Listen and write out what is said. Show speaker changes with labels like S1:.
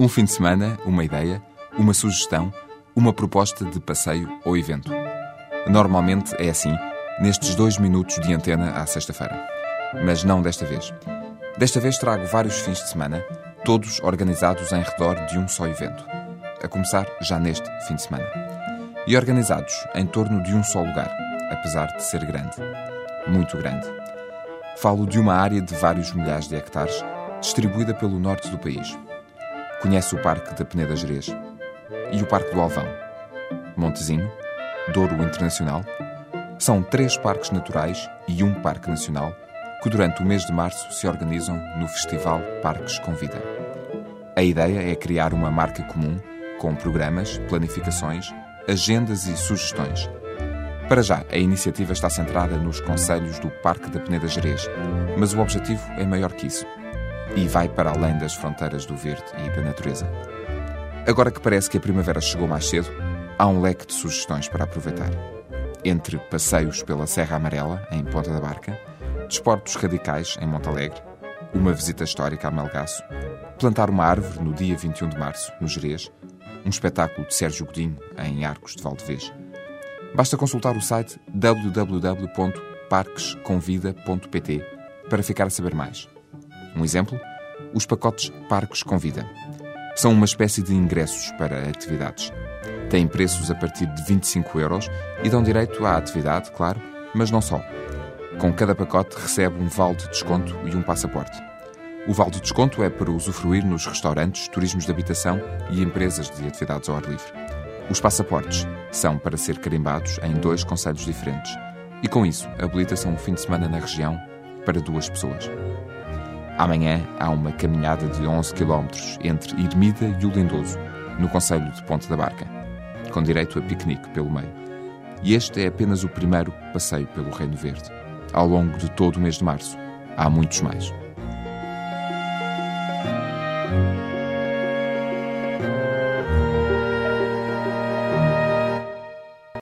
S1: Um fim de semana, uma ideia, uma sugestão, uma proposta de passeio ou evento. Normalmente é assim, nestes dois minutos de antena à sexta-feira. Mas não desta vez. Desta vez trago vários fins de semana, todos organizados em redor de um só evento. A começar já neste fim de semana. E organizados em torno de um só lugar, apesar de ser grande. Muito grande. Falo de uma área de vários milhares de hectares, distribuída pelo norte do país. Conhece o Parque da Peneda Gerês e o Parque do Alvão. Montezinho, Douro Internacional, são três parques naturais e um parque nacional que durante o mês de março se organizam no Festival Parques Convida. A ideia é criar uma marca comum com programas, planificações, agendas e sugestões. Para já, a iniciativa está centrada nos conselhos do Parque da Peneda Gerês, mas o objetivo é maior que isso e vai para além das fronteiras do verde e da natureza. Agora que parece que a primavera chegou mais cedo, há um leque de sugestões para aproveitar. Entre passeios pela Serra Amarela, em Ponta da Barca, desportos radicais, em Montalegre, uma visita histórica a Melgaço, plantar uma árvore no dia 21 de março, no Jerez, um espetáculo de Sérgio Godinho, em Arcos de Valdevez. Basta consultar o site www.parquesconvida.pt para ficar a saber mais. Um exemplo? Os pacotes Parques Convida. São uma espécie de ingressos para atividades. Têm preços a partir de 25 euros e dão direito à atividade, claro, mas não só. Com cada pacote recebe um vale de desconto e um passaporte. O vale de desconto é para usufruir nos restaurantes, turismos de habitação e empresas de atividades ao ar livre. Os passaportes são para ser carimbados em dois conselhos diferentes e, com isso, habilita-se um fim de semana na região para duas pessoas. Amanhã há uma caminhada de 11 km entre Irmida e o Lindoso, no Conselho de Ponte da Barca, com direito a piquenique pelo meio. E este é apenas o primeiro passeio pelo Reino Verde. Ao longo de todo o mês de março, há muitos mais.